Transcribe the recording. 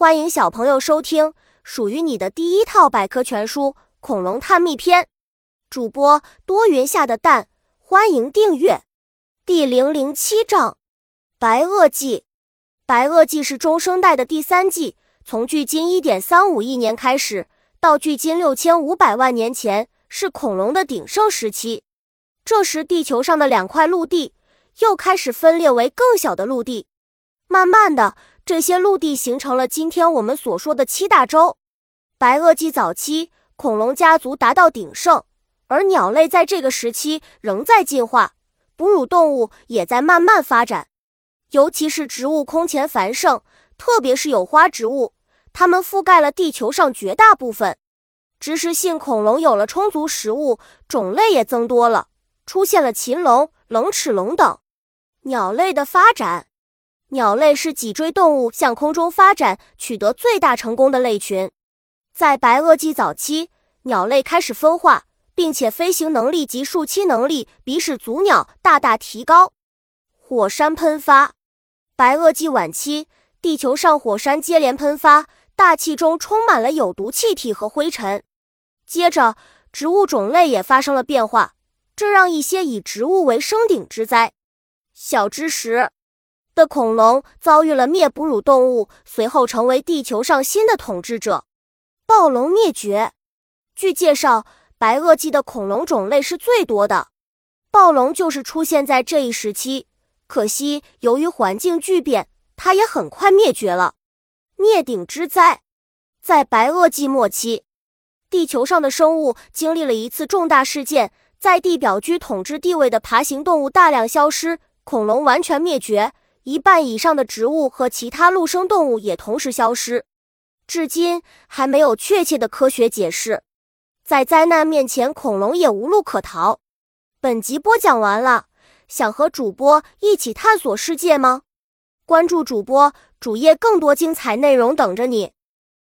欢迎小朋友收听属于你的第一套百科全书《恐龙探秘篇》，主播多云下的蛋，欢迎订阅。第零零七章：白垩纪。白垩纪是中生代的第三纪，从距今一点三五亿年开始，到距今六千五百万年前，是恐龙的鼎盛时期。这时，地球上的两块陆地又开始分裂为更小的陆地，慢慢的。这些陆地形成了今天我们所说的七大洲。白垩纪早期，恐龙家族达到鼎盛，而鸟类在这个时期仍在进化，哺乳动物也在慢慢发展，尤其是植物空前繁盛，特别是有花植物，它们覆盖了地球上绝大部分。植食性恐龙有了充足食物，种类也增多了，出现了禽龙、冷齿龙等。鸟类的发展。鸟类是脊椎动物向空中发展取得最大成功的类群。在白垩纪早期，鸟类开始分化，并且飞行能力及树栖能力比始祖鸟大大提高。火山喷发。白垩纪晚期，地球上火山接连喷发，大气中充满了有毒气体和灰尘。接着，植物种类也发生了变化，这让一些以植物为生顶之灾。小知识。的恐龙遭遇了灭哺乳动物，随后成为地球上新的统治者。暴龙灭绝。据介绍，白垩纪的恐龙种类是最多的，暴龙就是出现在这一时期。可惜，由于环境巨变，它也很快灭绝了。灭顶之灾。在白垩纪末期，地球上的生物经历了一次重大事件，在地表居统治地位的爬行动物大量消失，恐龙完全灭绝。一半以上的植物和其他陆生动物也同时消失，至今还没有确切的科学解释。在灾难面前，恐龙也无路可逃。本集播讲完了，想和主播一起探索世界吗？关注主播主页，更多精彩内容等着你。